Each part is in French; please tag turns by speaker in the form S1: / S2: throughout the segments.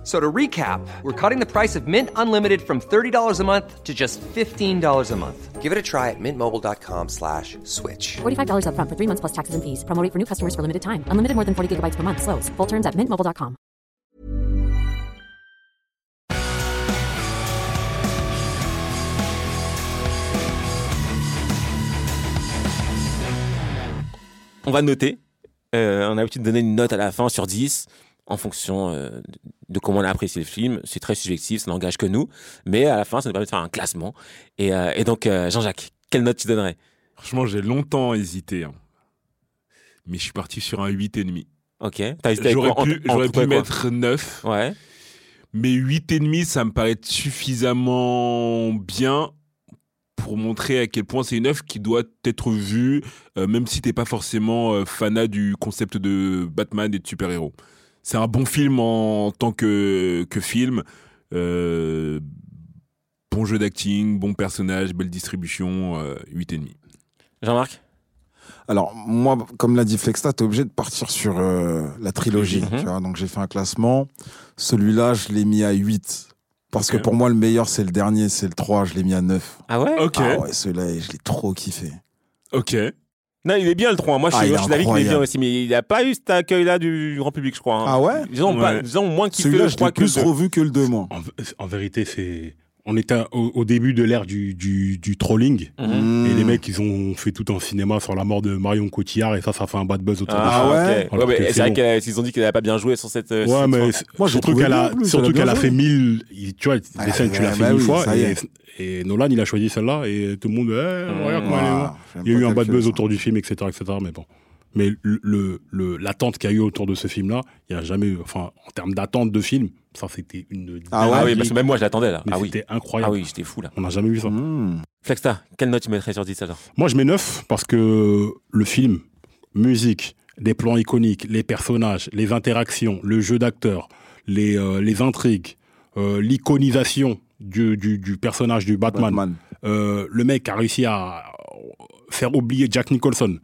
S1: F- So to recap, we're cutting the price of Mint Unlimited from $30 a month to just $15 a month.
S2: Give it a try at mintmobile.com slash switch.
S3: $45 upfront for three months plus taxes and fees. Promo rate for new customers for limited time. Unlimited more than 40 gigabytes per month. Slows. Full terms at mintmobile.com.
S4: On va noter. Euh, on a l'habitude de donner une note à la fin sur 10 en fonction euh, de comment on a apprécié le film. C'est très subjectif, ça n'engage que nous. Mais à la fin, ça nous permet de faire un classement. Et, euh, et donc, euh, Jean-Jacques, quelle note tu donnerais?
S5: Franchement, j'ai longtemps hésité. hein. Mais je suis parti sur un 8,5.
S4: Ok. T'as hésité avec
S5: J'aurais
S4: En-
S5: pu,
S4: en-
S5: mettre 9.
S4: Ouais.
S5: Mais 8,5, ça me paraît suffisamment bien pour montrer à quel point c'est une œuvre qui doit être vue, euh, même si t'es pas forcément fanat du concept de Batman et de super-héros. C'est un bon film en tant que, que film. Euh, bon jeu d'acting, bon personnage, belle distribution, euh, 8,5.
S4: Jean-Marc?
S6: Alors, moi, comme l'a dit Flexta, t'es obligé de partir sur euh, la trilogie.
S4: Mhm.
S6: tu vois. donc, j'ai fait un classement. Celui-là, je l'ai mis à 8. Parce que pour moi, le meilleur, c'est le dernier, c'est le 3. Je l'ai mis à 9.
S4: Ah ouais?
S5: Ok,
S6: Ah ouais, celui-là, je l'ai trop kiffé.
S5: ok.
S4: Non, il est bien le 3. Moi, je
S6: Ah,
S4: suis, je suis d'avis qu'il est bien aussi. Mais il n'a pas eu cet accueil-là du, du grand public, je crois. hein.
S6: Ah ouais
S4: Disons, pas-
S5: Ouais.
S4: disons moins kiffé, je crois que.
S6: plus
S4: deux.
S6: revu que le 2, moi.
S7: En, en vérité, c'est. On était au, au début de l'ère du, du, du trolling.
S4: Mhm.
S7: Et les mecs, ils ont fait tout un cinéma sur la mort de Marion Cotillard. Et ça, ça fait un bad buzz autour de
S4: Ah,
S7: ça.
S6: Ah ouais
S4: ok.
S7: Alors
S4: Ouais,
S7: c'est
S4: vrai qu'ils ont dit qu'elle n'avait pas bien joué sur cette. euh,
S7: Ouais,
S4: cette
S7: mais
S6: Moi,
S7: surtout qu'elle a, surtout qu'elle a fait mille. il- Tu vois, les
S6: Ah,
S7: scènes, tu l'as
S6: bah
S7: fait
S6: oui,
S7: mille fois. Et. Et Nolan, il a choisi celle-là. Et tout le monde, eh, regarde comment elle est.
S6: Ah, j'aime
S7: Il y a eu un bad buzz
S6: ça.
S7: autour du film, etc., etc. Mais bon. Mais le, l'attente qu'il y a eu autour de ce film-là, il n'y a jamais eu. Enfin, en termes d'attente de film, ça, c'était une.
S6: Ah ouais
S4: Ah oui, parce que même moi, je l'attendais là.
S7: Mais
S4: Ah oui.
S7: c'était
S4: Ah
S7: incroyable.
S4: oui, j'étais fou là.
S7: On n'a jamais vu ça.
S6: Mmh.
S4: Flexta, quelle note tu mettrais sur 10 alors?
S7: Moi, je mets 9 parce que le film, musique, les plans iconiques, les personnages, les interactions, le jeu d'acteurs, les, euh, les intrigues, euh, l'iconisation du, du, du personnage du Batman.
S6: Batman.
S7: Euh, le mec a réussi à faire oublier Jack Nicholson.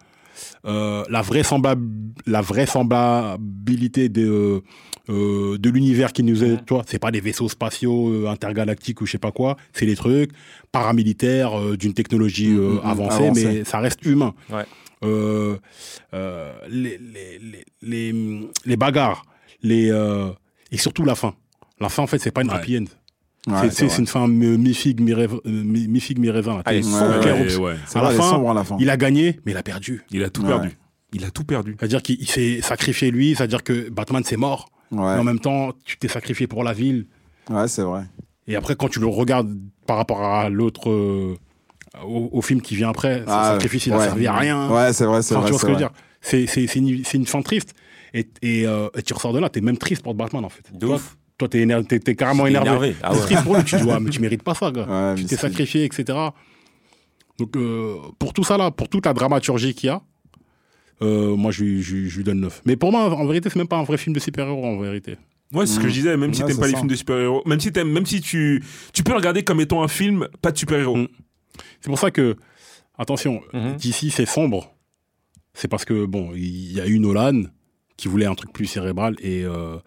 S7: Euh, la, vraisemblab- la vraisemblabilité de, euh, de l'univers qui nous est, tu vois, c'est pas des vaisseaux spatiaux euh, intergalactiques ou je sais pas quoi, c'est des trucs paramilitaires euh, d'une technologie euh,
S6: Mhm, mhm,
S7: avancée,
S6: avancée.
S7: mais ça reste humain.
S4: Ouais.
S7: Euh, euh, les, les, les, les, les bagarres, les, euh, et surtout la fin. La fin, en fait, c'est pas une
S5: Ouais.
S7: happy end.
S6: Ouais,
S7: C'est- une fin mi- mi-figue, mi-raisin. mi-.
S4: Ah,
S6: Ouais, ouais,
S7: à la
S6: elle est
S7: fin,
S6: sombre à la fin.
S7: Il a gagné, mais il a perdu.
S5: Il a tout
S6: Ouais.
S5: perdu. Il a tout perdu.
S7: C'est-à-dire qu'il s'est sacrifié lui, c'est-à-dire que Batman c'est mort, mais en même temps tu t'es sacrifié pour la ville.
S6: ouais c'est vrai.
S7: Et après quand tu le regardes par rapport à l'autre, euh, au, au film qui vient après, ce
S6: Ah,
S7: sacrifice il
S6: ouais.
S7: a servi à rien.
S6: Ouais, c'est vrai, c'est
S7: Enfin,
S6: vrai.
S7: tu vois ce
S6: c'est
S7: que je veux
S6: vrai.
S7: dire C'est une, fin triste. Et, et, euh, et tu ressors de là, t'es même triste pour Batman en fait.
S4: De ouf.
S7: Toi t'es éner- carrément énervé.
S4: énervé. Ah ouais.
S7: triste pour lui, tu dis ouais, mais tu mérites pas ça, gars.
S6: Ouais,
S7: tu t'es sacrifié, etc. Donc euh, pour tout ça là, pour toute la dramaturgie qu'il y a, euh, moi je, lui- je lui- je lui donne 9. Mais pour moi, en vérité, c'est même pas un vrai film de super-héros en vérité.
S5: Ouais, c'est ce que je disais, même si
S6: Ouais,
S5: t'aimes pas les films de super-héros, même si t'aimes, même si tu, tu peux le regarder comme étant un film, pas de super-héros.
S7: Mhm. C'est pour ça que, attention,
S4: Mhm.
S7: d'ici c'est sombre. C'est parce que, bon, il y a eu Nolan qui voulait un truc plus cérébral et, euh,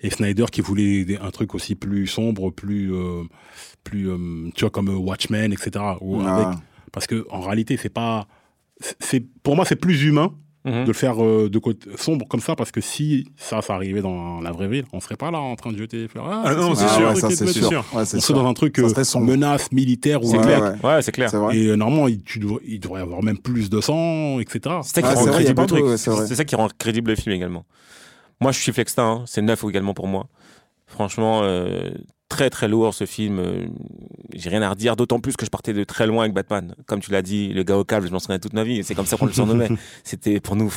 S7: et Snyder qui voulait un truc aussi plus sombre, plus, euh, plus euh, tu vois, comme Watchmen, etc. Ou
S6: Ah.
S7: avec- parce que en réalité, c'est pas. c'est Pour moi, c'est plus humain
S4: Mhm.
S7: de le faire euh, de côté sombre comme ça parce que si ça, ça arrivait dans la vraie vie, on serait pas là en train de jeter des fleurs.
S5: Ah non, c'est
S6: Ah
S5: sûr,
S6: c'est sûr.
S5: sûr.
S6: Ouais,
S7: On
S6: c'est
S7: serait
S6: sûr.
S7: dans un truc euh, menace militaire ou
S4: C'est
S6: Ouais,
S4: clair.
S6: ouais.
S4: Ouais, c'est clair.
S6: C'est vrai.
S7: et euh, normalement, il, tu dois- il devrait y avoir même plus de sang, etc.
S4: C'est ça qui
S6: Ah,
S4: rend
S6: c'est vrai, il y a
S4: crédible
S6: pas
S4: le truc.
S6: de- ouais, c'est vrai.
S4: C'est ça qui rend crédible le film également. Moi, je suis Flexta, hein. c'est neuf également pour moi. Franchement, euh, très très lourd ce film. euh, J'ai rien à redire, d'autant plus que je partais de très loin avec Batman. Comme tu l'as dit, le gars au câble, je m'en souviens toute ma vie. C'est comme ça qu'on le surnommait. C'était pour nous,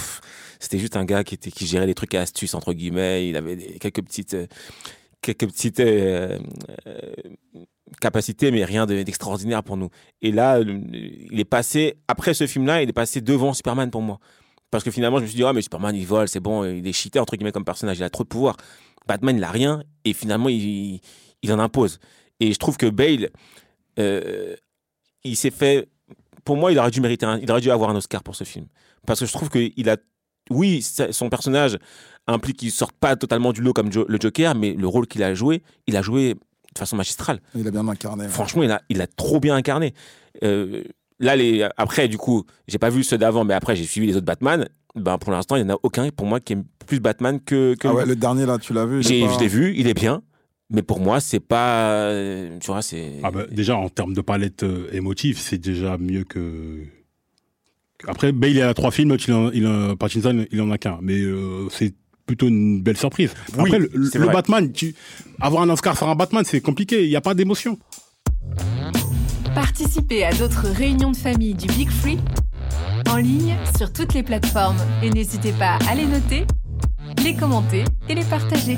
S4: c'était juste un gars qui était qui gérait les trucs à astuces entre guillemets. Il avait des- quelques petites euh, quelques petites euh, euh, capacités, mais rien de- d'extraordinaire pour nous. Et là, il est passé après ce film-là, il est passé devant Superman pour moi. Parce que finalement, je me suis dit, ah, mais Superman, il vole, c'est bon, il est cheaté, entre guillemets, comme personnage, il a trop de pouvoir. Batman, il a rien, et finalement, il, il en impose. Et je trouve que Bale, euh, il s'est fait. Pour moi, il aurait dû mériter, un- il aurait dû avoir un Oscar pour ce film, parce que je trouve qu'il a, oui, son personnage implique qu'il sorte pas totalement du lot comme Jo- le Joker, mais le rôle qu'il a joué, il a joué de façon magistrale.
S6: Il a bien incarné.
S4: Franchement, il a, il a trop bien incarné. Euh, là, les, après, du coup, j'ai pas vu ceux d'avant, mais après, j'ai suivi les autres Batman. Ben, pour l'instant, il y en a aucun pour moi qui aime plus Batman que. que
S6: Ah ouais, le dernier là, tu l'as vu il
S4: J'ai-
S6: pas-
S4: Je l'ai vu, il est bien. Mais pour moi, c'est pas. Tu vois, c'est.
S7: Ah bah, déjà, en termes de palette euh, émotive, c'est déjà mieux que. Après, Bale, il a trois films, il en, il en- Pattinson, il en a qu'un. Mais euh, c'est plutôt une belle surprise.
S4: Oui,
S7: Après, le, le. Batman, tu, avoir un Oscar sur un Batman, c'est compliqué. Il n'y a pas d'émotion.
S8: Participez à d'autres réunions de famille du Big Free en ligne sur toutes les plateformes et n'hésitez pas à les noter, les commenter et les partager.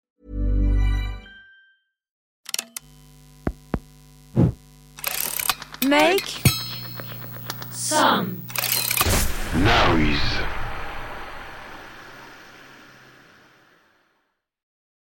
S8: Make
S9: some noise.